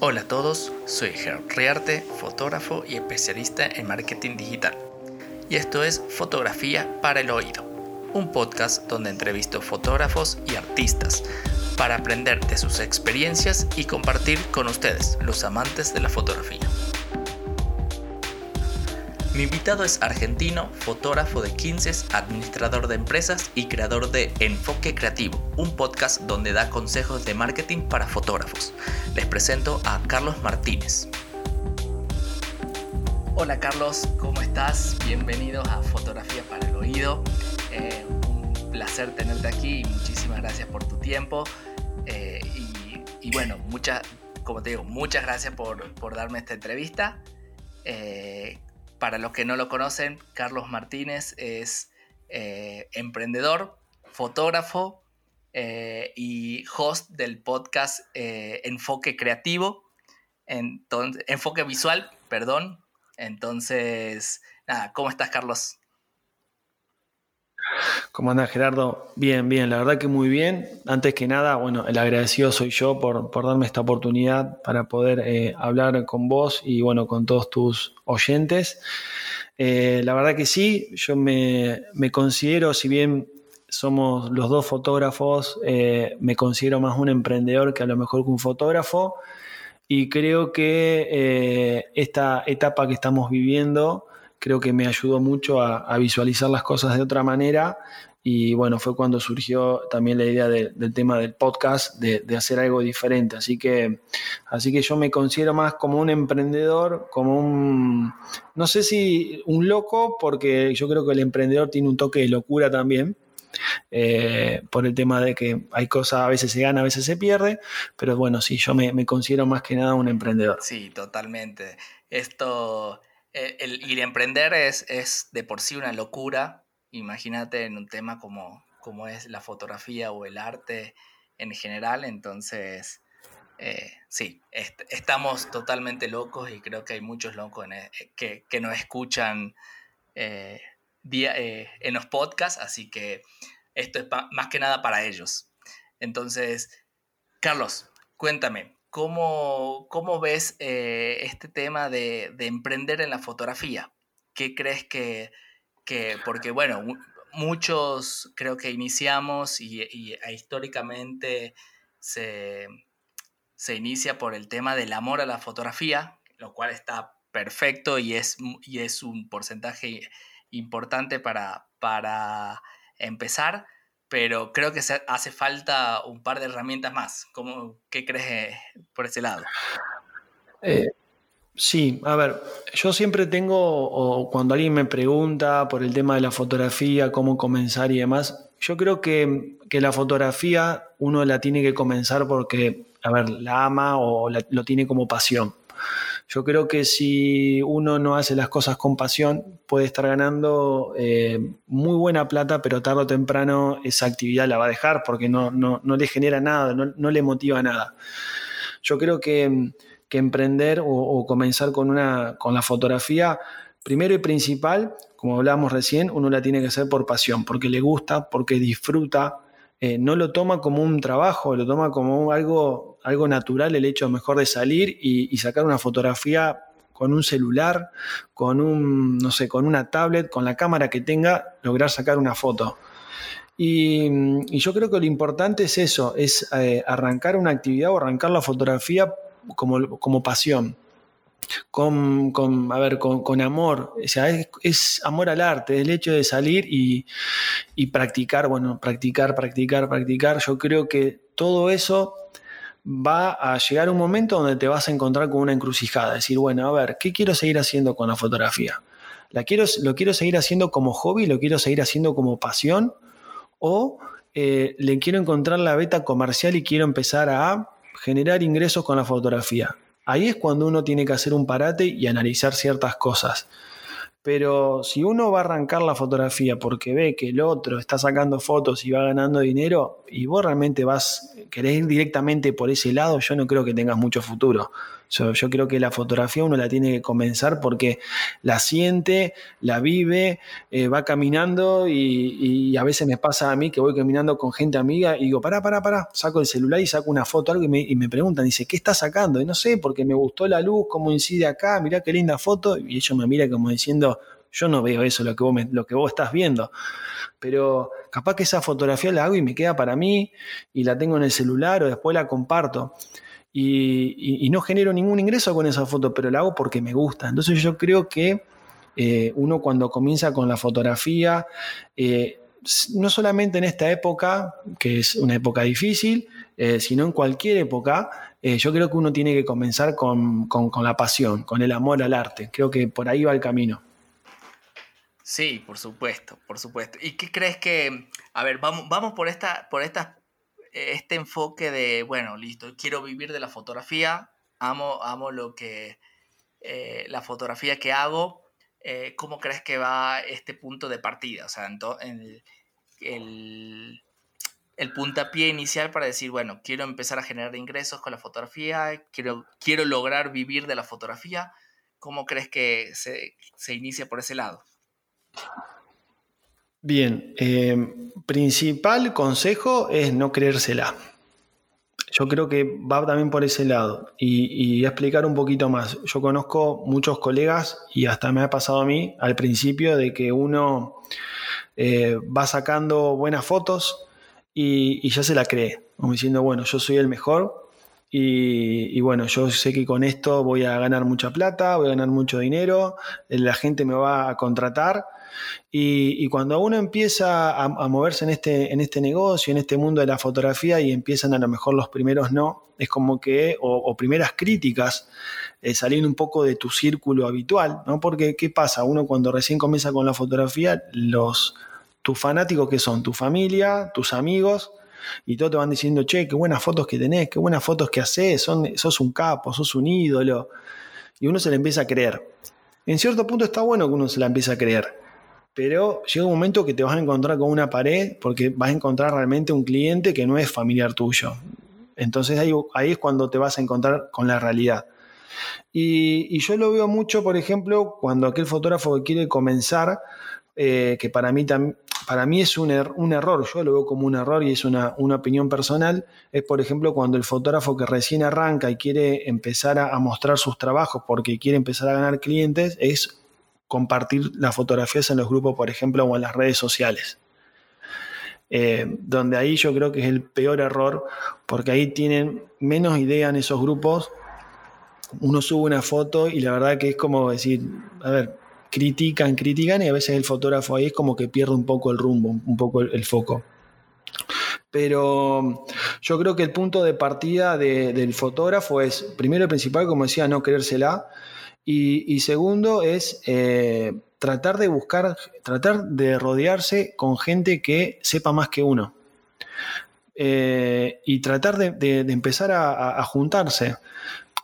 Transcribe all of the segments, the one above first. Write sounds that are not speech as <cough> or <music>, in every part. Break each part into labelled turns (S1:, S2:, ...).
S1: Hola a todos, soy Gerard Riarte, fotógrafo y especialista en marketing digital. Y esto es Fotografía para el Oído, un podcast donde entrevisto fotógrafos y artistas para aprender de sus experiencias y compartir con ustedes, los amantes de la fotografía. Mi invitado es argentino, fotógrafo de 15, administrador de empresas y creador de Enfoque Creativo, un podcast donde da consejos de marketing para fotógrafos. Les presento a Carlos Martínez. Hola Carlos, ¿cómo estás? Bienvenidos a Fotografía para el Oído. Eh, un placer tenerte aquí y muchísimas gracias por tu tiempo. Eh, y, bueno, muchas, como te digo, muchas gracias por, por darme esta entrevista. Eh, para los que no lo conocen, Carlos Martínez es eh, emprendedor, fotógrafo eh, y host del podcast eh, Enfoque Creativo, entonces, Enfoque Visual, perdón. Entonces, nada, ¿cómo estás, Carlos?
S2: ¿Cómo andas, Gerardo? Bien, bien, la verdad que muy bien. Antes que nada, bueno, el agradecido soy yo por, darme esta oportunidad para poder eh, hablar con vos y bueno, con todos tus oyentes. Eh, la verdad que sí, yo me, considero, si bien somos los dos fotógrafos, eh, me considero más un emprendedor que a lo mejor que un fotógrafo. Y creo que esta etapa que estamos viviendo creo que me ayudó mucho a, visualizar las cosas de otra manera y bueno, fue cuando surgió también la idea del tema del podcast, de, hacer algo diferente. Así que, así que yo me considero más como un emprendedor, como un, no sé si un loco, porque yo creo que el emprendedor tiene un toque de locura también. Eh, por el tema de que hay cosas, a veces se gana, a veces se pierde, pero bueno, sí, yo me, me considero más que nada un emprendedor.
S1: Sí, totalmente. Esto eh, el, y el emprender es, es de por sí una locura. Imagínate en un tema como, como es la fotografía o el arte en general. Entonces, eh, sí, estamos totalmente locos y creo que hay muchos locos e, que, que, nos escuchan eh, día, en los podcasts. Así que esto es más que nada para ellos. Entonces, Carlos, cuéntame, ¿Cómo, cómo ves eh, este tema de, de, emprender en la fotografía? ¿Qué crees que, que porque bueno, muchos creo que iniciamos y, y e históricamente se, se, inicia por el tema del amor a la fotografía, lo cual está perfecto y es, y es un porcentaje importante para, para empezar, pero creo que hace falta un par de herramientas más. ¿Cómo, ¿Qué crees eh, por ese lado?
S2: Eh, sí, a ver, yo siempre tengo, o cuando alguien me pregunta por el tema de la fotografía, cómo comenzar y demás, yo creo que, la fotografía uno la tiene que comenzar porque, a ver, la ama o lo tiene como pasión. Yo creo que si uno no hace las cosas con pasión, puede estar ganando eh, muy buena plata, pero tarde o temprano esa actividad la va a dejar porque no, no, le genera nada, no, le motiva nada. Yo creo que, emprender o, comenzar con, una, con la fotografía, primero y principal, como hablábamos recién, uno la tiene que hacer por pasión, porque le gusta, porque disfruta, eh, no lo toma como un trabajo, lo toma como algo, algo natural el hecho mejor de salir y, sacar una fotografía con un celular, con un, no sé, con una tablet, con la cámara que tenga, lograr sacar una foto. Y, yo creo que lo importante es eso, es eh, arrancar una actividad o arrancar la fotografía como, como pasión. Con, con, a ver, con, amor, o sea, es, amor al arte, el hecho de salir y, practicar, bueno, practicar, practicar, practicar, yo creo que todo eso va a llegar un momento donde te vas a encontrar con una encrucijada, decir, bueno, a ver, ¿qué quiero seguir haciendo con la fotografía? ¿La quiero, ¿Lo quiero seguir haciendo como hobby? ¿Lo quiero seguir haciendo como pasión? ¿O eh, le quiero encontrar la beta comercial y quiero empezar a generar ingresos con la fotografía? Ahí es cuando uno tiene que hacer un parate y analizar ciertas cosas. Pero si uno va a arrancar la fotografía porque ve que el otro está sacando fotos y va ganando dinero y vos realmente vas, querés ir directamente por ese lado, yo no creo que tengas mucho futuro. Yo, creo que la fotografía uno la tiene que comenzar porque la siente, la vive, eh, va caminando y, a veces me pasa a mí que voy caminando con gente amiga y digo, pará, pará, pará, saco el celular y saco una foto algo y me, preguntan, dice, ¿qué estás sacando? Y no sé, porque me gustó la luz, cómo incide acá, mirá qué linda foto. Y ellos me miran como diciendo, yo no veo eso, lo que lo que vos estás viendo. Pero capaz que esa fotografía la hago y me queda para mí y la tengo en el celular o después la comparto y, no genero ningún ingreso con esa foto, pero la hago porque me gusta. Entonces yo creo que eh, uno cuando comienza con la fotografía, eh, no solamente en esta época, que es una época difícil, eh, sino en cualquier época, yo creo que uno tiene que comenzar con, la pasión, con el amor al arte. Creo que por ahí va el camino.
S1: Sí, por supuesto, por supuesto. ¿Y qué crees que, a ver, vamos, vamos por, esta, por estas este enfoque de, bueno, listo, quiero vivir de la fotografía, amo, amo lo que, eh, la fotografía que hago, eh, ¿cómo crees que va este punto de partida? O sea, el, el, el, puntapié inicial para decir, bueno, quiero empezar a generar ingresos con la fotografía, quiero, quiero lograr vivir de la fotografía, ¿cómo crees que se, se inicia por ese lado?
S2: Bien, eh, principal consejo es no creérsela. Yo creo que va también por ese lado. Y, explicar un poquito más. Yo conozco muchos colegas y hasta me ha pasado a mí al principio de que uno eh, va sacando buenas fotos y, ya se la cree. Como diciendo, bueno, yo soy el mejor y, bueno, yo sé que con esto voy a ganar mucha plata, voy a ganar mucho dinero, la gente me va a contratar y, cuando uno empieza a, moverse en este, en este negocio, en este mundo de la fotografía y empiezan a lo mejor los primeros no, es como que, o, primeras críticas, eh, un poco de tu círculo habitual, ¿no? Porque, ¿qué pasa? Uno cuando recién comienza con la fotografía, los, tus fanáticos que son tu familia, tus amigos, y todos te van diciendo, che, qué buenas fotos que tenés, qué buenas fotos que haces, son, sos un capo, sos un ídolo. Y uno se le empieza a creer. En cierto punto está bueno que uno se la empiece a creer pero llega un momento que te vas a encontrar con una pared porque vas a encontrar realmente un cliente que no es familiar tuyo. Entonces ahí, es cuando te vas a encontrar con la realidad. Y, yo lo veo mucho, por ejemplo, cuando aquel fotógrafo que quiere comenzar, eh, que para mí, para mí es un, er, un, error, yo lo veo como un error y es una, una, opinión personal, es por ejemplo cuando el fotógrafo que recién arranca y quiere empezar a, a mostrar sus trabajos porque quiere empezar a ganar clientes, es compartir las fotografías en los grupos, por ejemplo, o en las redes sociales. Eh, donde ahí yo creo que es el peor error, porque ahí tienen menos idea en esos grupos. Uno sube una foto y la verdad que es como decir, a ver, critican, critican y a veces el fotógrafo ahí es como que pierde un poco el rumbo, un poco el, foco. Pero yo creo que el punto de partida del fotógrafo es, primero y principal, como decía, no creérsela y, segundo es eh, tratar de buscar, tratar de rodearse con gente que sepa más que uno. Eh, y tratar de, empezar a, juntarse.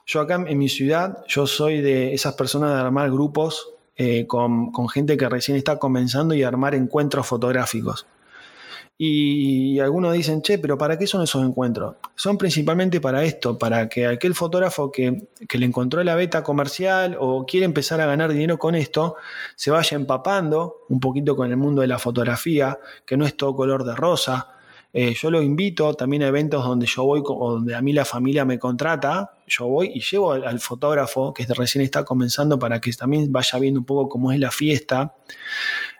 S2: Yo acá en mi ciudad, yo soy de esas personas de armar grupos eh, con, con, gente que recién está comenzando y armar encuentros fotográficos. Y algunos dicen, che, pero ¿para qué son esos encuentros? Son principalmente para esto, para que aquel fotógrafo que, le encontró la beta comercial o quiere empezar a ganar dinero con esto, se vaya empapando un poquito con el mundo de la fotografía, que no es todo color de rosa. Eh, yo lo invito también a eventos donde yo voy o donde a mí la familia me contrata, yo voy y llevo al, al fotógrafo que recién está comenzando para que también vaya viendo un poco cómo es la fiesta.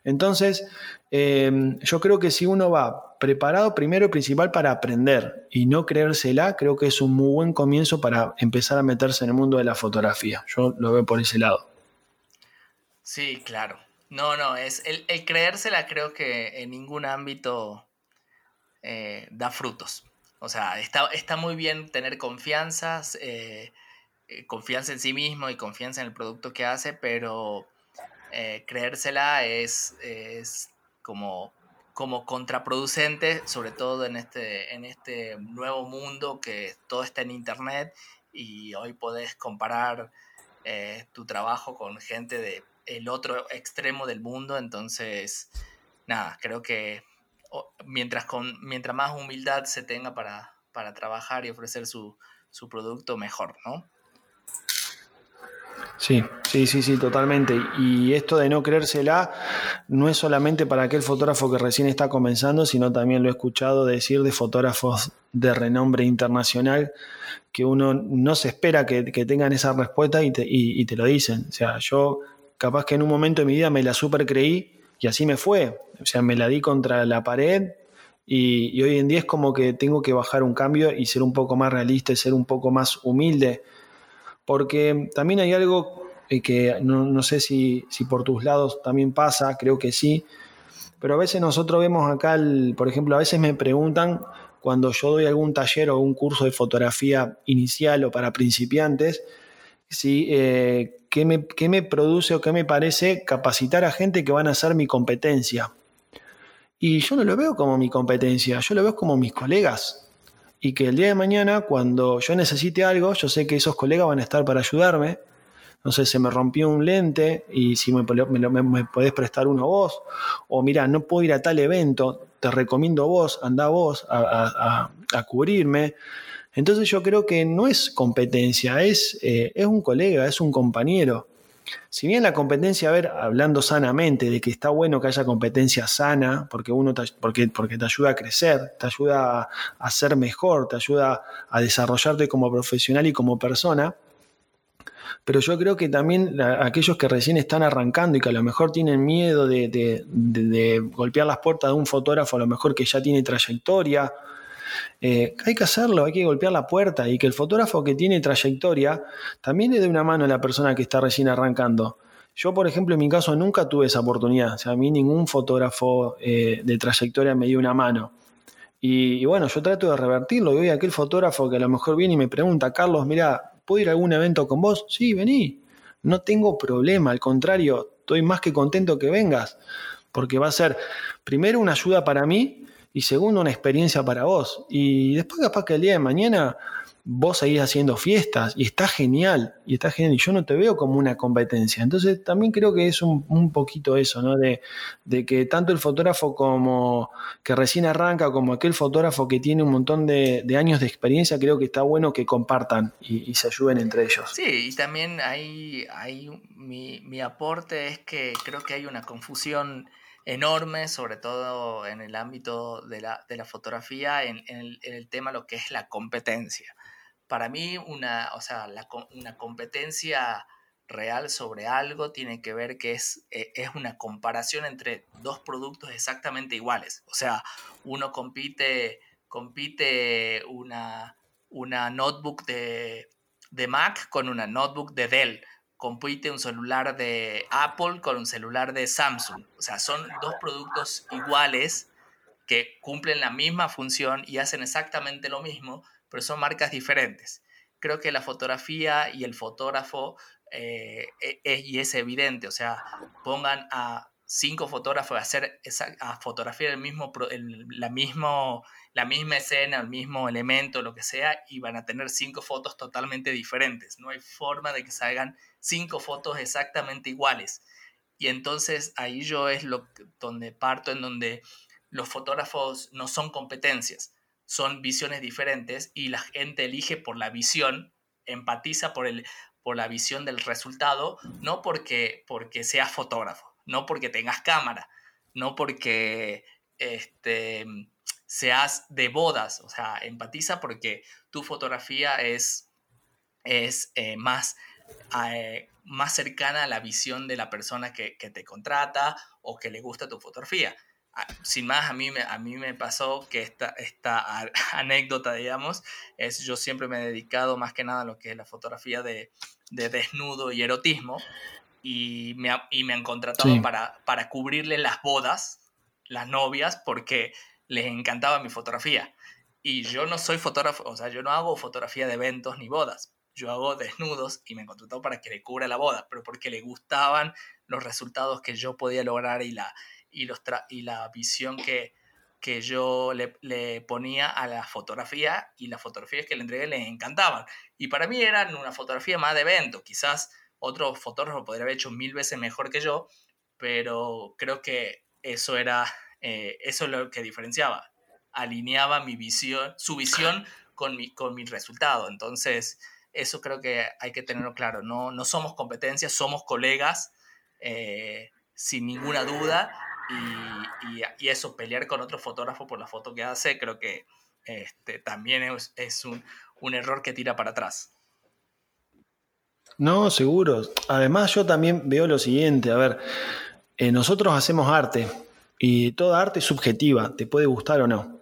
S2: Entonces, Em, yo creo que si uno va preparado primero y principal para aprender y no creérsela, creo que es un muy buen comienzo para empezar a meterse en el mundo de la fotografía. Yo lo veo por ese lado.
S1: Sí, claro. No, no, es el, creérsela creo que en ningún ámbito eh, da frutos. O sea, está, está, muy bien tener confianza, eh, eh, confianza en sí mismo y confianza en el producto que hace, pero creérsela es, es como, como contraproducente, sobre todo en este, en este nuevo mundo que todo está en Internet y hoy podés comparar eh, tu trabajo con gente de el otro extremo del mundo, entonces, nada, creo que mientras, con, mientras más humildad se tenga para, para trabajar y ofrecer su, su producto, mejor, ¿no?
S2: Sí, sí, sí, sí, totalmente. Y esto de no creérsela no es solamente para aquel fotógrafo que recién está comenzando, sino también lo he escuchado decir de fotógrafos de renombre internacional que uno no se espera que, tengan esa respuesta y te, y te, lo dicen. O sea, yo capaz que en un momento de mi vida me la super creí y así me fue. O sea, me la di contra la pared y, y hoy en día es como que tengo que bajar un cambio y ser un poco más realista y ser un poco más humilde porque también hay algo eh, que no, sé si, por tus lados también pasa, creo que sí, pero a veces nosotros vemos acá, por ejemplo, a veces me preguntan cuando yo doy algún taller o un curso de fotografía inicial o para principiantes, si, eh, ¿qué, me, ¿qué, me, produce o qué me parece capacitar a gente que van a ser mi competencia. Y yo no lo veo como mi competencia, yo lo veo como mis colegas y que el día de mañana, cuando yo necesite algo, yo sé que esos colegas van a estar para ayudarme. No sé, se me rompió un lente y si me, me, podés prestar uno vos, o mira, no puedo ir a tal evento, te recomiendo vos, anda vos a, cubrirme. Entonces yo creo que no es competencia, es, eh, es un colega, es un compañero. Si bien la competencia, a ver, hablando sanamente, de que está bueno que haya competencia sana, porque, uno te, porque, porque te ayuda a crecer, te ayuda a, ser mejor, te ayuda a desarrollarte como profesional y como persona, pero yo creo que también aquellos que recién están arrancando y que a lo mejor tienen miedo de, de, golpear las puertas de un fotógrafo, a lo mejor que ya tiene trayectoria, eh, hay que hacerlo, hay que golpear la puerta y que el fotógrafo que tiene trayectoria también le dé una mano a la persona que está recién arrancando. Yo, por ejemplo, en mi caso nunca tuve esa oportunidad. O sea, a mí ningún fotógrafo eh, de trayectoria me dio una mano. Y, bueno, yo trato de revertirlo. Y hoy aquel fotógrafo que a lo mejor viene y me pregunta, Carlos, mira, ¿puedo ir a algún evento con vos? Sí, vení. No tengo problema, al contrario, estoy más que contento que vengas. Porque va a ser, primero, una ayuda para mí y segundo, una experiencia para vos. Y después capaz que el día de mañana vos seguís haciendo fiestas y está genial, y está genial, y yo no te veo como una competencia. Entonces también creo que es un, poquito eso, ¿no? De, que tanto el fotógrafo como que recién arranca, como aquel fotógrafo que tiene un montón de, años de experiencia, creo que está bueno que compartan y, se ayuden entre ellos.
S1: Sí, y también hay mi, mi aporte es que creo que hay una confusión enorme, sobre todo en el ámbito de la, fotografía, en, el, tema lo que es la competencia. Para mí, una, o sea, una competencia real sobre algo tiene que ver que es, eh, es una comparación entre dos productos exactamente iguales. O sea, uno compite, compite una, una notebook de, de Mac con una notebook de Dell compite un celular de Apple con un celular de Samsung. O sea, son dos productos iguales que cumplen la misma función y hacen exactamente lo mismo, pero son marcas diferentes. Creo que la fotografía y el fotógrafo, eh, e, e, y es evidente, o sea, pongan a cinco fotógrafos a hacer a fotografiar mismo, la, mismo, la misma escena, el mismo elemento, lo que sea, y van a tener cinco fotos totalmente diferentes. No hay forma de que salgan cinco fotos exactamente iguales. Y entonces ahí yo es lo donde parto, en donde los fotógrafos no son competencias, son visiones diferentes y la gente elige por la visión, empatiza por, el, por la visión del resultado, no porque, porque seas fotógrafo, no porque tengas cámara, no porque este, seas de bodas, o sea, empatiza porque tu fotografía es, es eh, más eh, más cercana a la visión de la persona que, te contrata o que le gusta tu fotografía. Ah, sin más, a mí me, a mí me pasó que esta, esta <laughs> anécdota, digamos, es yo siempre me he dedicado más que nada a lo que es la fotografía de, desnudo y erotismo y me, y me han contratado para, para cubrirle las bodas, las novias, porque les encantaba mi fotografía. Y yo no soy fotógrafo, o sea, yo no hago fotografía de eventos ni bodas, yo hago desnudos y me contrató para que le cubra la boda, pero porque le gustaban los resultados que yo podía lograr y la, y los y la visión que, que yo le, ponía a la fotografía y las fotografías que le entregué les encantaban. Y para mí eran una fotografía más de evento, quizás otro fotógrafo podría haber hecho mil veces mejor que yo, pero creo que eso era, eh, eso es lo que diferenciaba, alineaba mi visión, su visión con mi, con mi resultado. Entonces, eso creo que hay que tenerlo claro. No, no somos competencias, somos colegas, eh, sin ninguna duda. Y, y, eso, pelear con otro fotógrafo por la foto que hace, creo que este, también es, es un, un error que tira para atrás.
S2: No, seguro. Además, yo también veo lo siguiente, a ver, eh, nosotros hacemos arte y toda arte es subjetiva, te puede gustar o no.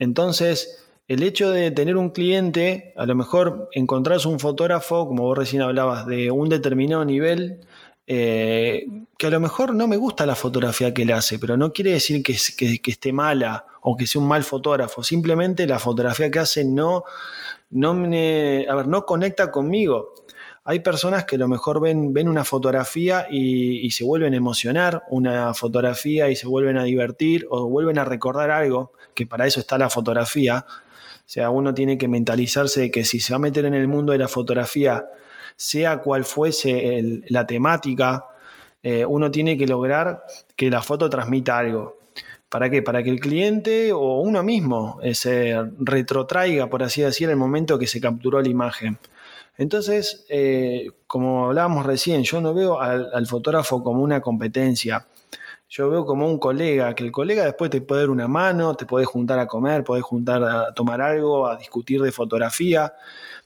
S2: Entonces, el hecho de tener un cliente, a lo mejor encontrás un fotógrafo, como vos recién hablabas, de un determinado nivel, eh, que a lo mejor no me gusta la fotografía que él hace, pero no quiere decir que, que, esté mala o que sea un mal fotógrafo, simplemente la fotografía que hace no, no, me, a ver, no conecta conmigo. Hay personas que a lo mejor ven, ven una fotografía y, se vuelven a emocionar, una fotografía y se vuelven a divertir o vuelven a recordar algo, que para eso está la fotografía. O sea, uno tiene que mentalizarse de que si se va a meter en el mundo de la fotografía, sea cual fuese la temática, eh, uno tiene que lograr que la foto transmita algo. ¿Para qué? Para que el cliente o uno mismo eh, se retrotraiga, por así decir, el momento que se capturó la imagen. Entonces, eh, como hablábamos recién, yo no veo al, fotógrafo como una competencia yo veo como un colega, que el colega después te puede dar una mano, te puede juntar a comer, puede juntar a tomar algo, a discutir de fotografía,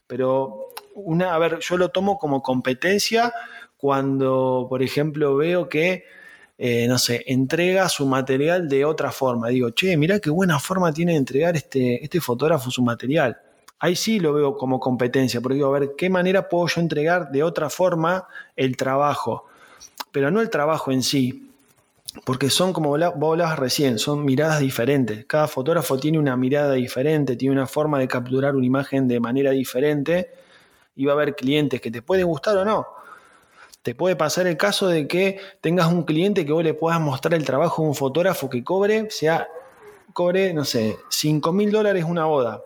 S2: pero una, a ver, yo lo tomo como competencia cuando, por ejemplo, veo que, eh, no sé, entrega su material de otra forma. Digo, che, mira qué buena forma tiene de entregar este, este fotógrafo su material. Ahí sí lo veo como competencia, porque digo, a ver, ¿qué manera puedo yo entregar de otra forma el trabajo? Pero no el trabajo en sí, porque son, como vos hablabas recién, son miradas diferentes. Cada fotógrafo tiene una mirada diferente, tiene una forma de capturar una imagen de manera diferente y va a haber clientes que te pueden gustar o no. Te puede pasar el caso de que tengas un cliente que vos le puedas mostrar el trabajo de un fotógrafo que cobre, sea, cobre, no sé, 5 mil dólares una boda.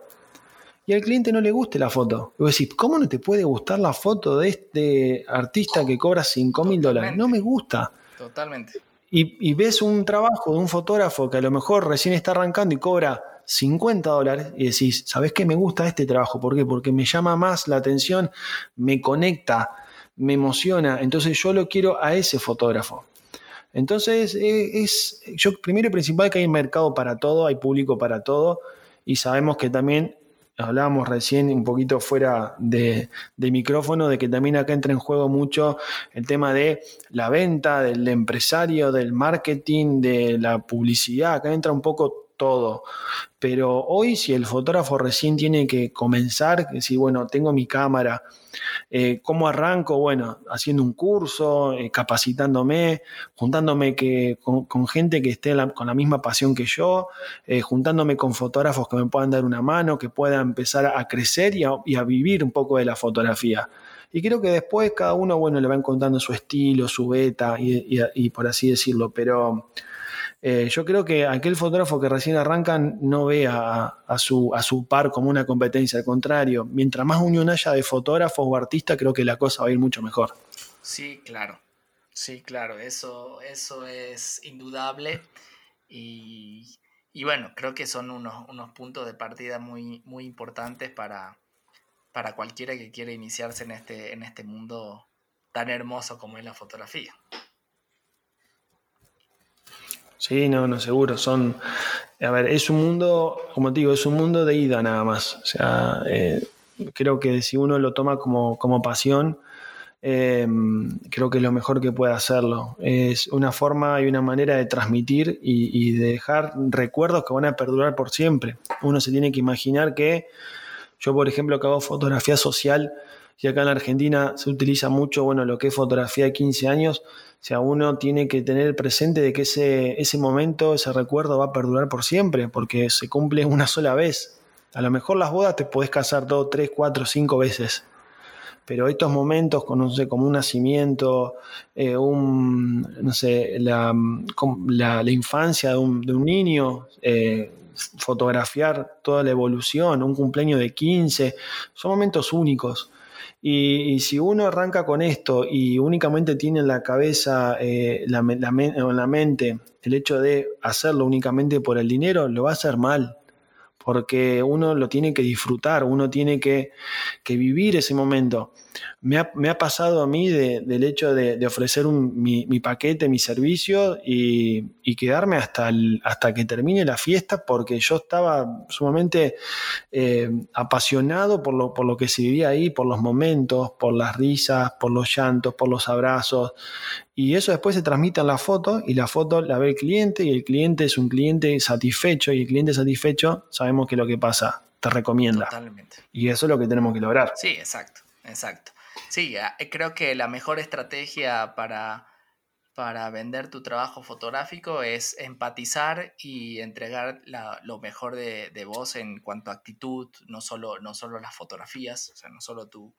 S2: Y al cliente no le guste la foto. Y vos decís, ¿cómo no te puede gustar la foto de este artista que cobra 5 mil dólares? No me gusta.
S1: Totalmente.
S2: Y, ves un trabajo de un fotógrafo que a lo mejor recién está arrancando y cobra 50 dólares y decís, ¿sabes qué? Me gusta este trabajo. ¿Por qué? Porque me llama más la atención, me conecta, me emociona. Entonces yo lo quiero a ese fotógrafo. Entonces, eh, es, yo primero y principal que hay mercado para todo, hay público para todo y sabemos que también hablábamos recién un poquito fuera de, micrófono, de que también acá entra en juego mucho el tema de la venta, del empresario, del marketing, de la publicidad, acá entra un poco todo. Pero hoy si el fotógrafo recién tiene que comenzar, que bueno, tengo mi cámara, eh, ¿cómo arranco? Bueno, haciendo un curso, eh, capacitándome, juntándome que, con, gente que esté con la misma pasión que yo, eh, juntándome con fotógrafos que me puedan dar una mano, que pueda empezar a crecer y a, vivir un poco de la fotografía. Y creo que después cada uno, bueno, le va encontrando su estilo, su beta y por así decirlo, pero eh, yo creo que aquel fotógrafo que recién arranca no ve a, su, a su par como una competencia, al contrario, mientras más unión haya de fotógrafos o artistas, creo que la cosa va a ir mucho mejor.
S1: Sí, claro, sí, claro, eso, eso es indudable y, bueno, creo que son unos, unos, puntos de partida muy, muy importantes para, para cualquiera que quiera iniciarse en este, en este mundo tan hermoso como es la fotografía.
S2: Sí, no, no, seguro. Son. A ver, es un mundo, como te digo, es un mundo de ida nada más. O sea, eh, creo que si uno lo toma como, como pasión, em, creo que es lo mejor que puede hacerlo. Es una forma y una manera de transmitir y, y, de dejar recuerdos que van a perdurar por siempre. Uno se tiene que imaginar que yo, por ejemplo, que hago fotografía social y acá en Argentina se utiliza mucho, bueno, lo que es fotografía de 15 años, o sea, uno tiene que tener presente de que ese, ese momento, ese recuerdo va a perdurar por siempre, porque se cumple una sola vez. A lo mejor las bodas te podés casar dos, tres, cuatro, cinco veces. Pero estos momentos, con, no sé, como un nacimiento, eh, un, no sé, la, la, infancia de un, de un niño, eh, fotografiar toda la evolución, un cumpleaños de 15, son momentos únicos. Y, si uno arranca con esto y únicamente tiene en la cabeza, eh, la, en la mente, el hecho de hacerlo únicamente por el dinero, lo va a hacer mal porque uno lo tiene que disfrutar, uno tiene que, vivir ese momento. Me ha, pasado a mí del hecho de, ofrecer mi, paquete, mi servicio y, quedarme hasta, hasta que termine la fiesta porque yo estaba sumamente eh, apasionado por lo, por lo que se vivía ahí, por los momentos, por las risas, por los llantos, por los abrazos. Y eso después se transmite en la foto y la foto la ve el cliente y el cliente es un cliente satisfecho y el cliente satisfecho sabemos que lo que pasa te recomienda. Totalmente. Y eso es lo que tenemos que lograr.
S1: Sí, exacto, exacto. Sí, creo que la mejor estrategia para, para vender tu trabajo fotográfico es empatizar y entregar lo mejor de, vos en cuanto a actitud, no solo, no solo las fotografías, o sea, no solo tu,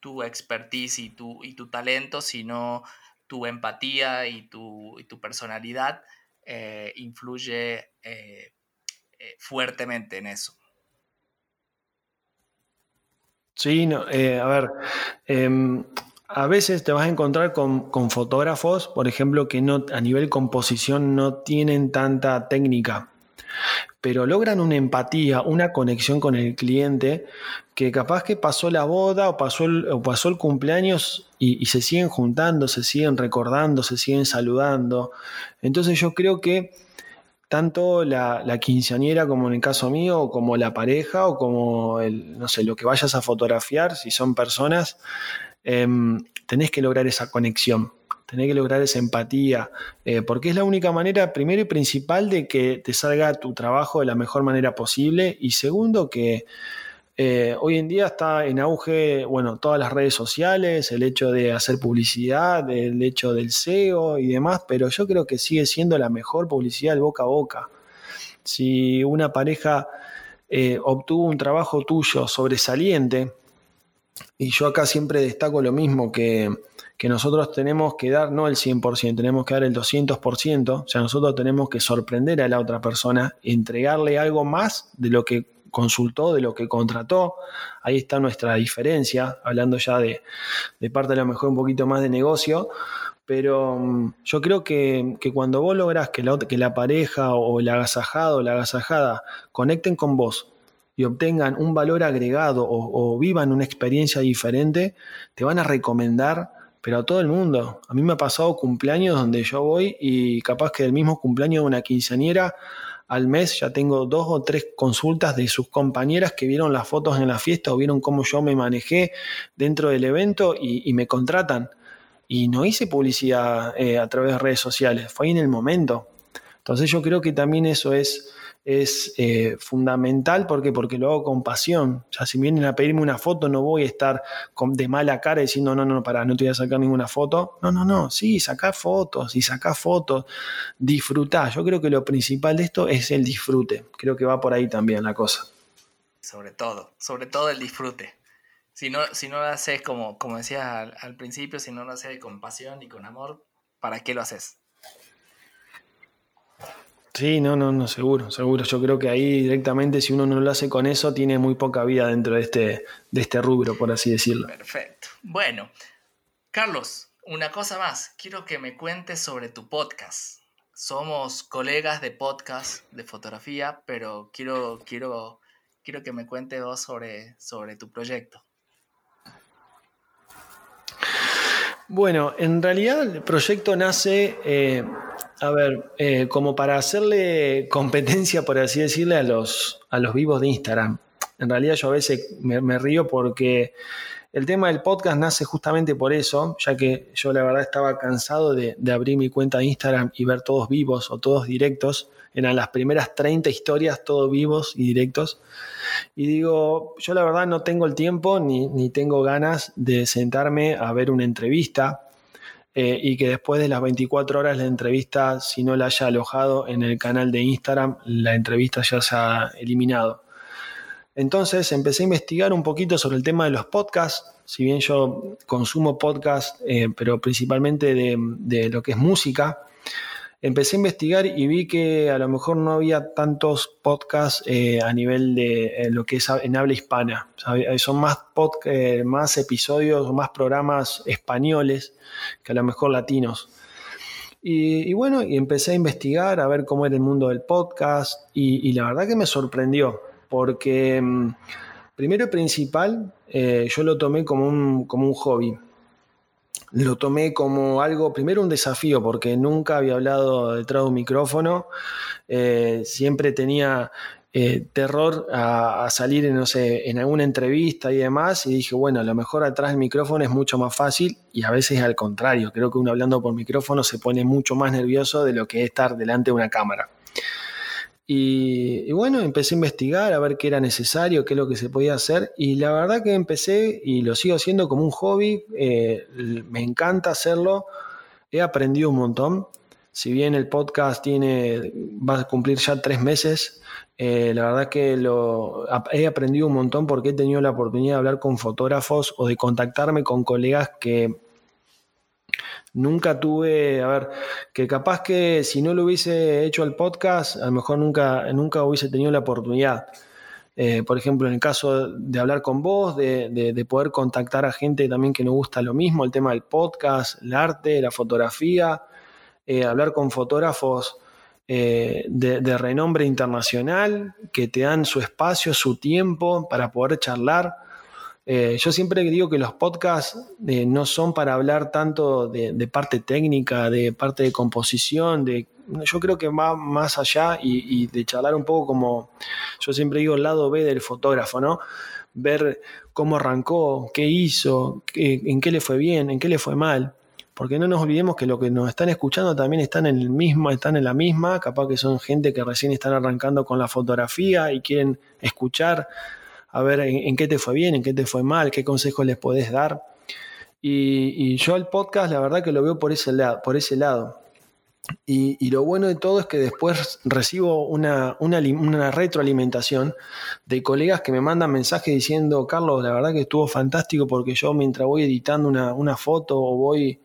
S1: tu expertise y tu, y tu talento, sino tu empatía y tu, tu personalidad eh, influye eh, eh, fuertemente en eso.
S2: Sí, no, a ver, em, a veces te vas a encontrar con, con, fotógrafos, por ejemplo, que no, a nivel composición no tienen tanta técnica pero logran una empatía, una conexión con el cliente que capaz que pasó la boda o pasó el, pasó el cumpleaños y, se siguen juntando, se siguen recordando, se siguen saludando. Entonces yo creo que tanto la, quinceañera como en el caso mío, como la pareja, o como el, no sé, lo que vayas a fotografiar, si son personas, em, tenés que lograr esa conexión tener que lograr esa empatía, eh, porque es la única manera, primero y principal, de que te salga tu trabajo de la mejor manera posible, y segundo, que eh, hoy en día está en auge, bueno, todas las redes sociales, el hecho de hacer publicidad, el hecho del SEO y demás, pero yo creo que sigue siendo la mejor publicidad boca a boca. Si una pareja eh, obtuvo un trabajo tuyo sobresaliente, y yo acá siempre destaco lo mismo que que nosotros tenemos que dar no el 100%, tenemos que dar el 200%, o sea, nosotros tenemos que sorprender a la otra persona, entregarle algo más de lo que consultó, de lo que contrató. Ahí está nuestra diferencia, hablando ya de, parte a lo mejor un poquito más de negocio. Pero mm, yo creo que, cuando vos lográs que la, que la pareja o el agasajado o la agasajada conecten con vos y obtengan un valor agregado o, vivan una experiencia diferente, te van a recomendar pero a todo el mundo. A mí me ha pasado cumpleaños donde yo voy y capaz que del mismo cumpleaños de una quinceañera, al mes ya tengo dos o tres consultas de sus compañeras que vieron las fotos en la fiesta o vieron cómo yo me manejé dentro del evento y, me contratan. Y no hice publicidad eh, a través de redes sociales, fue en el momento. Entonces yo creo que también eso es es eh, fundamental porque, porque lo hago con pasión. Ya si vienen a pedirme una foto, no voy a estar de mala cara diciendo, no, no, no, para, no te voy a sacar ninguna foto. No, no, no, sí, saca fotos y saca fotos, disfrutá. Yo creo que lo principal de esto es el disfrute. Creo que va por ahí también la cosa.
S1: Sobre todo, sobre todo el disfrute. Si no, si no lo haces como, como decías al, al principio, si no lo haces con pasión y con amor, ¿para qué lo haces?
S2: Sí, no, no, no, seguro, seguro. Yo creo que ahí directamente, si uno no lo hace con eso, tiene muy poca vida dentro de este, de este rubro, por así decirlo.
S1: Perfecto. Bueno, Carlos, una cosa más. Quiero que me cuentes sobre tu podcast. Somos colegas de podcast de fotografía, pero quiero, quiero, quiero que me cuentes vos sobre, sobre tu proyecto.
S2: Bueno, en realidad el proyecto nace, eh, a ver, eh, como para hacerle competencia, por así decirle, a los, a los vivos de Instagram. En realidad yo a veces me, río porque el tema del podcast nace justamente por eso, ya que yo la verdad estaba cansado de, abrir mi cuenta de Instagram y ver todos vivos o todos directos. Eran las primeras 30 historias, todos vivos y directos. Y digo, yo la verdad no tengo el tiempo ni, tengo ganas de sentarme a ver una entrevista eh, y que después de las 24 horas la entrevista, si no la haya alojado en el canal de Instagram, la entrevista ya se ha eliminado. Entonces empecé a investigar un poquito sobre el tema de los podcasts. Si bien yo consumo podcasts, eh, pero principalmente de, lo que es música, empecé a investigar y vi que a lo mejor no había tantos podcasts eh, a nivel de eh, lo que es en habla hispana. son más, eh, más episodios, más programas españoles que a lo mejor latinos. Y, bueno, y empecé a investigar, a ver cómo era el mundo del podcast y, la verdad que me sorprendió, porque mm, primero y principal, yo lo tomé como un, como un hobby lo tomé como algo, primero un desafío, porque nunca había hablado detrás de un micrófono, eh, siempre tenía eh, terror a, salir en, no sé, en alguna entrevista y demás, y dije, bueno, a lo mejor atrás del micrófono es mucho más fácil, y a veces al contrario, creo que uno hablando por micrófono se pone mucho más nervioso de lo que es estar delante de una cámara. Y, bueno, empecé a investigar a ver qué era necesario, qué es lo que se podía hacer. Y la verdad que empecé y lo sigo haciendo como un hobby. Eh, me encanta hacerlo. He aprendido un montón. Si bien el podcast tiene, va a cumplir ya tres meses, eh, la verdad que lo, he aprendido un montón porque he tenido la oportunidad de hablar con fotógrafos o de contactarme con colegas que Nunca tuve, a ver, que capaz que si no lo hubiese hecho el podcast, a lo mejor nunca, nunca hubiese tenido la oportunidad. Eh, por ejemplo, en el caso de hablar con vos, de, poder contactar a gente también que nos gusta lo mismo, el tema del podcast, el arte, la fotografía, eh, hablar con fotógrafos eh, de, renombre internacional que te dan su espacio, su tiempo para poder charlar. Eh, yo siempre digo que los podcasts eh, no son para hablar tanto de, parte técnica, de parte de composición, de, yo creo que va más allá y, de charlar un poco como, yo siempre digo, el lado B del fotógrafo, ¿no? Ver cómo arrancó, qué hizo, en qué le fue bien, en qué le fue mal. Porque no nos olvidemos que lo que nos están escuchando también están en el mismo, están en la misma, capaz que son gente que recién están arrancando con la fotografía y quieren escuchar a ver en, qué te fue bien, en qué te fue mal, qué consejos les podés dar. Y, yo el podcast, la verdad que lo veo por ese, lado, por ese lado. Y, lo bueno de todo es que después recibo una, una, retroalimentación de colegas que me mandan mensajes diciendo, Carlos, la verdad que estuvo fantástico porque yo mientras voy editando una foto o voy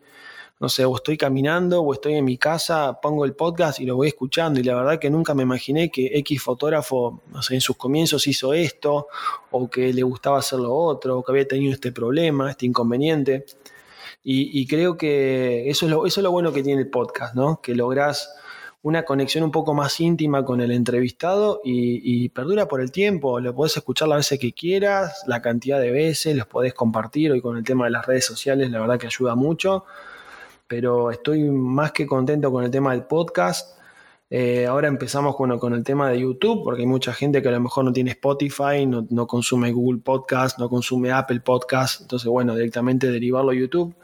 S2: no sé, o estoy caminando o estoy en mi casa, pongo el podcast y lo voy escuchando y la verdad que nunca me imaginé que X fotógrafo, no sé, en sus comienzos hizo esto o que le gustaba hacer lo otro o que había tenido este problema, este inconveniente. Y, creo que eso es, lo, eso es lo bueno que tiene el podcast, ¿no? Que lográs una conexión un poco más íntima con el entrevistado y, y, perdura por el tiempo. Lo podés escuchar las veces que quieras, la cantidad de veces, los podés compartir. Hoy con el tema de las redes sociales, la verdad que ayuda mucho pero estoy más que contento con el tema del podcast. Eh, ahora empezamos con, con, el tema de YouTube, porque hay mucha gente que a lo mejor no tiene Spotify, no, consume Google Podcast, no consume Apple Podcast, entonces bueno, directamente derivarlo a YouTube.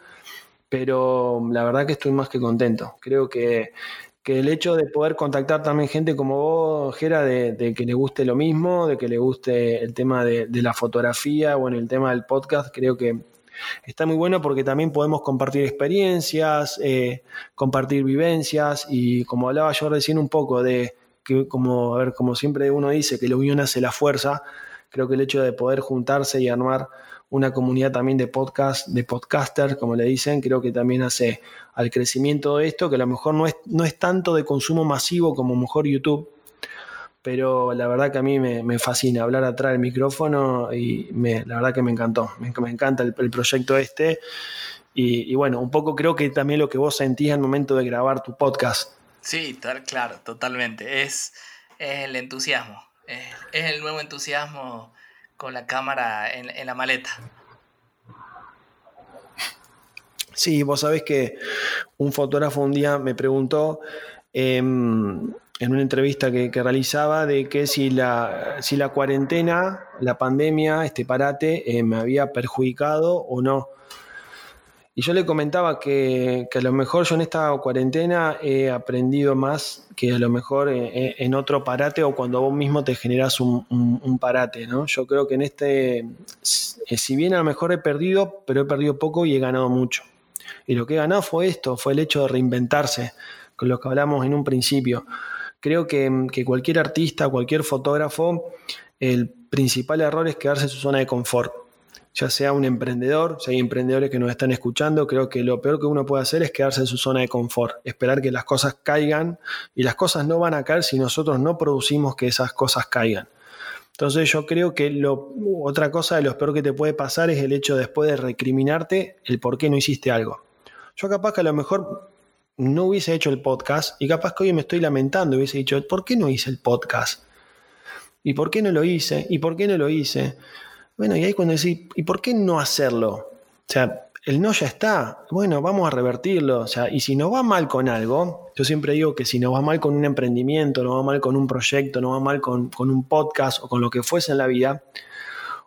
S2: Pero la verdad que estoy más que contento. Creo que, el hecho de poder contactar también gente como vos, Jera, de, que le guste lo mismo, de que le guste el tema de, de la fotografía o en el tema del podcast, creo que, Está muy bueno porque también podemos compartir experiencias, eh, compartir vivencias y como hablaba yo recién un poco de que como, a ver, como siempre uno dice que la unión hace la fuerza, creo que el hecho de poder juntarse y armar una comunidad también de podcast, de podcasters, como le dicen, creo que también hace al crecimiento de esto, que a lo mejor no es, no es tanto de consumo masivo como mejor YouTube, pero la verdad que a mí me, fascina hablar atrás del micrófono y la verdad que me encantó, me, encanta el, proyecto este y, bueno, un poco creo que también lo que vos sentías al momento de grabar tu podcast.
S1: Sí, claro, totalmente, es, el entusiasmo, es, el nuevo entusiasmo con la cámara en, la maleta.
S2: Sí, vos sabés que un fotógrafo un día me preguntó... Em, en una entrevista que, realizaba de que si la, si la cuarentena, la pandemia, este parate, eh, me había perjudicado o no. Y yo le comentaba que, a lo mejor yo en esta cuarentena he aprendido más que a lo mejor eh, eh, en, otro parate o cuando vos mismo te generas un, parate, ¿no? Yo creo que en este, si bien a lo mejor he perdido, pero he perdido poco y he ganado mucho. Y lo que he ganado fue esto, fue el hecho de reinventarse, con lo que hablamos en un principio. Creo que, cualquier artista, cualquier fotógrafo, el principal error es quedarse en su zona de confort. ya sea un emprendedor, si hay emprendedores que nos están escuchando, creo que lo peor que uno puede hacer es quedarse en su zona de confort, esperar que las cosas caigan y las cosas no van a caer si nosotros no producimos que esas cosas caigan. Entonces yo creo que lo, otra cosa de lo peor que te puede pasar es el hecho después de recriminarte el por qué no hiciste algo. Yo capaz que a lo mejor no hubiese hecho el podcast y capaz que hoy me estoy lamentando, hubiese dicho, ¿por qué no hice el podcast? ¿Y por qué no lo hice? ¿Y por qué no lo hice? Bueno, y ahí cuando decís, ¿y por qué no hacerlo? O sea, el no ya está. Bueno, vamos a revertirlo. O sea, y si nos va mal con algo, yo siempre digo que si nos va mal con un emprendimiento, nos va mal con un proyecto, nos va mal con, un podcast o con lo que fuese en la vida,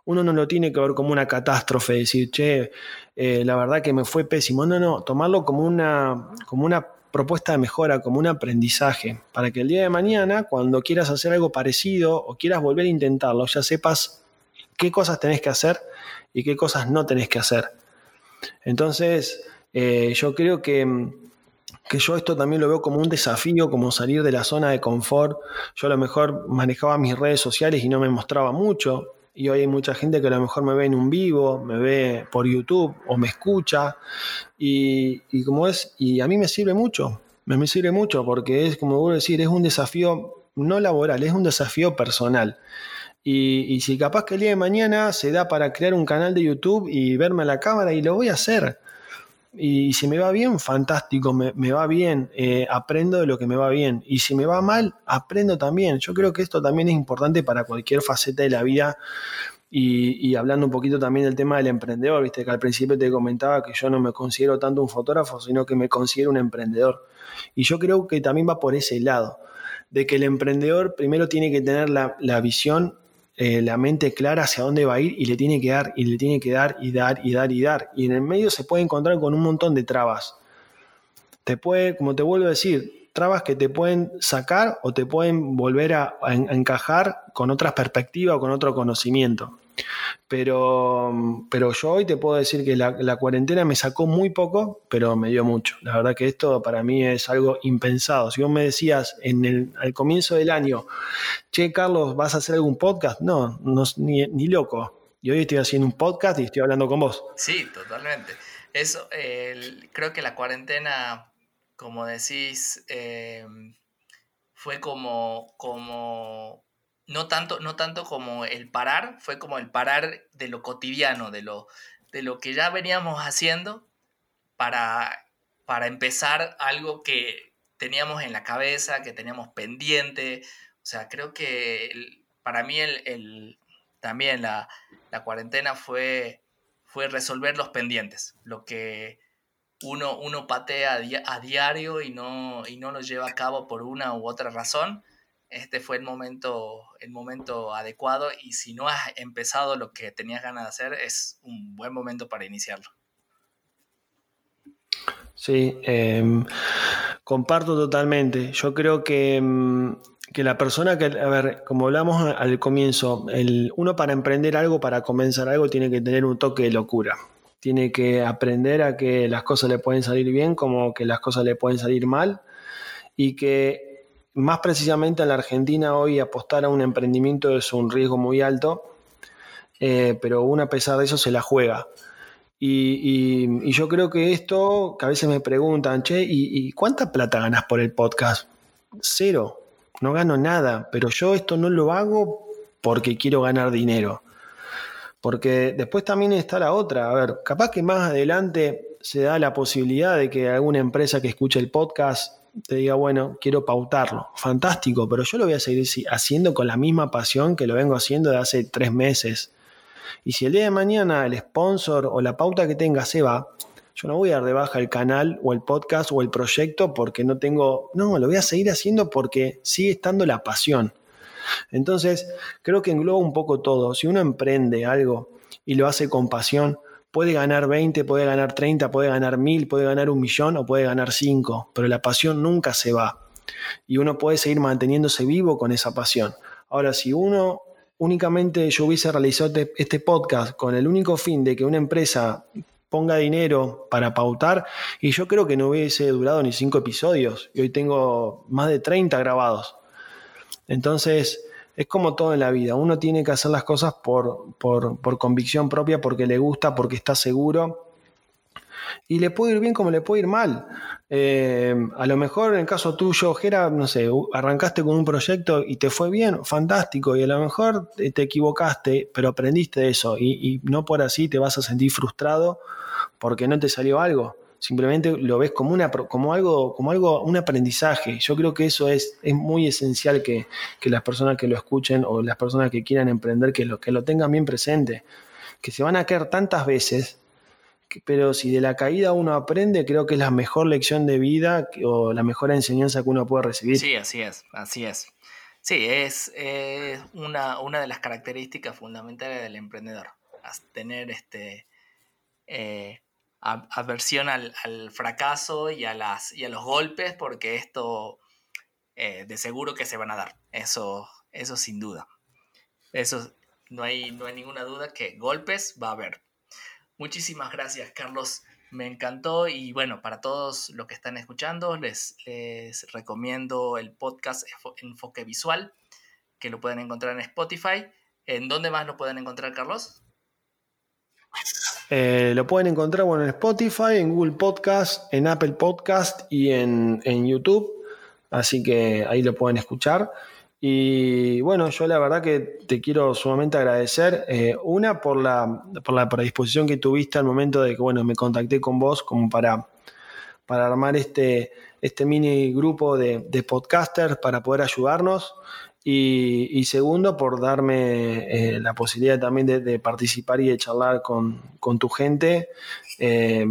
S2: uno no lo tiene que ver como una catástrofe, decir, che, eh, la verdad que me fue pésimo. No, no, tomarlo como una, como una propuesta de mejora, como un aprendizaje, para que el día de mañana, cuando quieras hacer algo parecido o quieras volver a intentarlo, ya sepas qué cosas tenés que hacer y qué cosas no tenés que hacer. Entonces, eh, yo creo que, que, yo esto también lo veo como un desafío, como salir de la zona de confort. Yo a lo mejor manejaba mis redes sociales y no me mostraba mucho. Y hoy hay mucha gente que a lo mejor me ve en un vivo, me ve por YouTube o me escucha. Y, y como es, y a mí me sirve mucho. Me, me sirve mucho porque es, como vuelvo a decir, es un desafío no laboral, es un desafío personal. Y, si capaz que el día de mañana se da para crear un canal de YouTube y verme a la cámara y lo voy a hacer. Y si me va bien, fantástico, me, va bien, eh, aprendo de lo que me va bien. Y si me va mal, aprendo también. Yo creo que esto también es importante para cualquier faceta de la vida. Y, hablando un poquito también del tema del emprendedor, viste que al principio te comentaba que yo no me considero tanto un fotógrafo, sino que me considero un emprendedor. Y yo creo que también va por ese lado, de que el emprendedor primero tiene que tener la, la visión eh, la mente clara hacia dónde va a ir y le tiene que dar y le tiene que dar y dar y dar y dar. Y en el medio se puede encontrar con un montón de trabas. Te puede, como te vuelvo a decir, trabas que te pueden sacar o te pueden volver a encajar con otras perspectivas o con otro conocimiento. Pero, pero yo hoy te puedo decir que la, cuarentena me sacó muy poco, pero me dio mucho. La verdad que esto para mí es algo impensado. Si vos me decías en el, al comienzo del año, che, Carlos, ¿vas a hacer algún podcast? No, no ni, loco. Y hoy estoy haciendo un podcast y estoy hablando con vos.
S1: Sí, totalmente. Eso, creo que la cuarentena, como decís, eh, fue como, como no tanto, no tanto como el parar, fue como el parar de lo cotidiano, de lo, de lo que ya veníamos haciendo para, para empezar algo que teníamos en la cabeza, que teníamos pendiente. O sea, creo que para mí el, también la, cuarentena fue, fue resolver los pendientes, lo que uno, uno patea a, diario y no, y no lo lleva a cabo por una u otra razón este fue el momento, el momento adecuado y si no has empezado lo que tenías ganas de hacer, es un buen momento para iniciarlo.
S2: Sí, em, comparto totalmente. Yo creo que, em, que, la persona que, a ver, como hablamos al comienzo, el, uno para emprender algo, para comenzar algo, tiene que tener un toque de locura. Tiene que aprender a que las cosas le pueden salir bien como que las cosas le pueden salir mal y que más precisamente en la Argentina hoy apostar a un emprendimiento es un riesgo muy alto, eh, pero uno a pesar de eso se la juega. Y, yo creo que esto, que a veces me preguntan, che, ¿y, cuánta plata ganas por el podcast? Cero, no gano nada, pero yo esto no lo hago porque quiero ganar dinero. Porque después también está la otra, a ver, capaz que más adelante se da la posibilidad de que alguna empresa que escuche el podcast te diga, bueno, quiero pautarlo. Fantástico, pero yo lo voy a seguir haciendo con la misma pasión que lo vengo haciendo de hace tres meses. Y si el día de mañana el sponsor o la pauta que tenga se va, yo no voy a dar de baja el canal o el podcast o el proyecto porque no tengo, no, lo voy a seguir haciendo porque sigue estando la pasión. Entonces, creo que engloba un poco todo. Si uno emprende algo y lo hace con pasión, puede ganar 20, puede ganar 30, puede ganar 1000, puede ganar un millón o puede ganar 5, pero la pasión nunca se va. Y uno puede seguir manteniéndose vivo con esa pasión. Ahora, si uno únicamente yo hubiese realizado este, este podcast con el único fin de que una empresa ponga dinero para pautar, y yo creo que no hubiese durado ni 5 episodios, y hoy tengo más de 30 grabados. Entonces, es como todo en la vida, uno tiene que hacer las cosas por, por, por convicción propia, porque le gusta, porque está seguro y le puede ir bien como le puede ir mal. Eh, a lo mejor en el caso tuyo, Jera, no sé, arrancaste con un proyecto y te fue bien, fantástico, y a lo mejor te equivocaste, pero aprendiste de eso y, no por así te vas a sentir frustrado porque no te salió algo. Simplemente lo ves como, una, como, algo, como algo, un aprendizaje. Yo creo que eso es, es muy esencial que, que, las personas que lo escuchen o las personas que quieran emprender, que lo, que lo tengan bien presente. Que se van a caer tantas veces pero si de la caída uno aprende, creo que es la mejor lección de vida o la mejor enseñanza que uno puede recibir.
S1: Sí, así es, así es. Sí, es una, una, de las características fundamentales del emprendedor, tener este, eh, aversión al, fracaso y a, las, y a los golpes, porque esto eh, de seguro que se van a dar, eso, eso sin duda. Eso no hay, no hay ninguna duda que golpes va a haber, Muchísimas gracias, Carlos. Me encantó y bueno, para todos los que están escuchando, les, les recomiendo el podcast Enfoque Visual, que lo pueden encontrar en Spotify. ¿En dónde más lo pueden encontrar, Carlos?
S2: Eh, lo pueden encontrar bueno, en Spotify, en Google Podcast, en Apple Podcast y en, en YouTube. Así que ahí lo pueden escuchar. Y bueno, yo la verdad que te quiero sumamente agradecer. Eh, una, por la, por la predisposición que tuviste al momento de que, bueno, me contacté con vos como para, para armar este, este mini grupo de, de podcasters para poder ayudarnos. Y, segundo, por darme eh, la posibilidad también de, participar y de charlar con, tu gente, eh,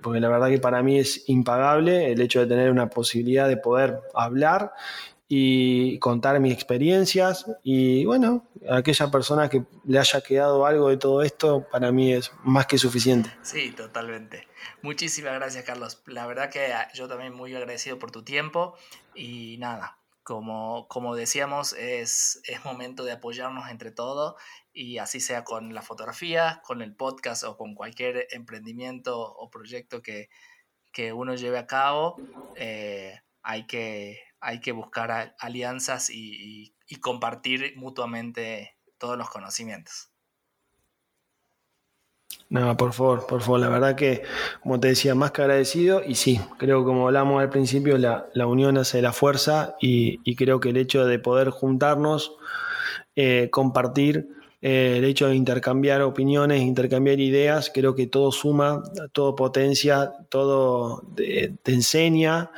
S2: porque la verdad que para mí es impagable el hecho de tener una posibilidad de poder hablar y contar mis experiencias y bueno, a aquella persona que le haya quedado algo de todo esto, para mí es más que suficiente.
S1: Sí, totalmente. Muchísimas gracias, Carlos. La verdad que ah, yo también muy agradecido por tu tiempo y nada, como, como decíamos, es, es momento de apoyarnos entre todos y así sea con la fotografía, con el podcast o con cualquier emprendimiento o proyecto que, que uno lleve a cabo. Eh, hay que hay que buscar alianzas y, compartir mutuamente todos los conocimientos.
S2: No, por favor, por favor, la verdad que, como te decía, más que agradecido y sí, creo que como hablamos al principio, la, unión hace la fuerza y, creo que el hecho de poder juntarnos, eh, compartir, eh, el hecho de intercambiar opiniones, intercambiar ideas, creo que todo suma, todo potencia, todo te, enseña,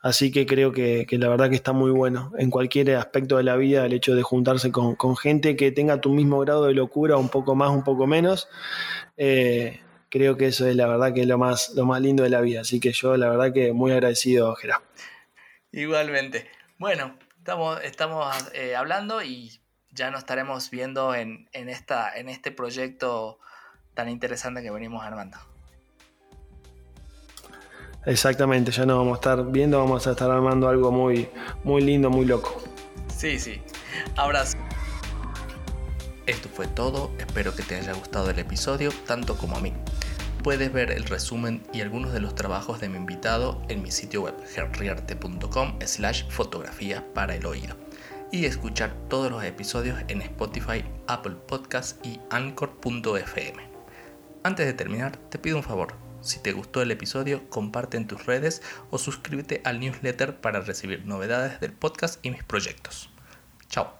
S2: así que creo que, la verdad que está muy bueno en cualquier aspecto de la vida el hecho de juntarse con, gente que tenga tu mismo grado de locura, un poco más, un poco menos. Eh, creo que eso es la verdad que es lo más, lo más lindo de la vida. Así que yo la verdad que muy agradecido, Gerard.
S1: Igualmente. Bueno, estamos, estamos eh, hablando y ya nos estaremos viendo en, esta, en este proyecto tan interesante que venimos armando.
S2: Exactamente, ya nos vamos a estar viendo, vamos a estar armando algo muy, muy lindo, muy loco.
S1: Sí, sí. Abrazo. Esto fue todo, espero que te haya gustado el episodio tanto como a mí. Puedes ver el resumen y algunos de los trabajos de mi invitado en mi sitio web herriarte.com slash fotografía para el oído y escuchar todos los episodios en Spotify, Apple Podcasts y Anchor.fm. Antes de terminar, te pido un favor. Si te gustó el episodio, comparte en tus redes o suscríbete al newsletter para recibir novedades del podcast y mis proyectos. Chao.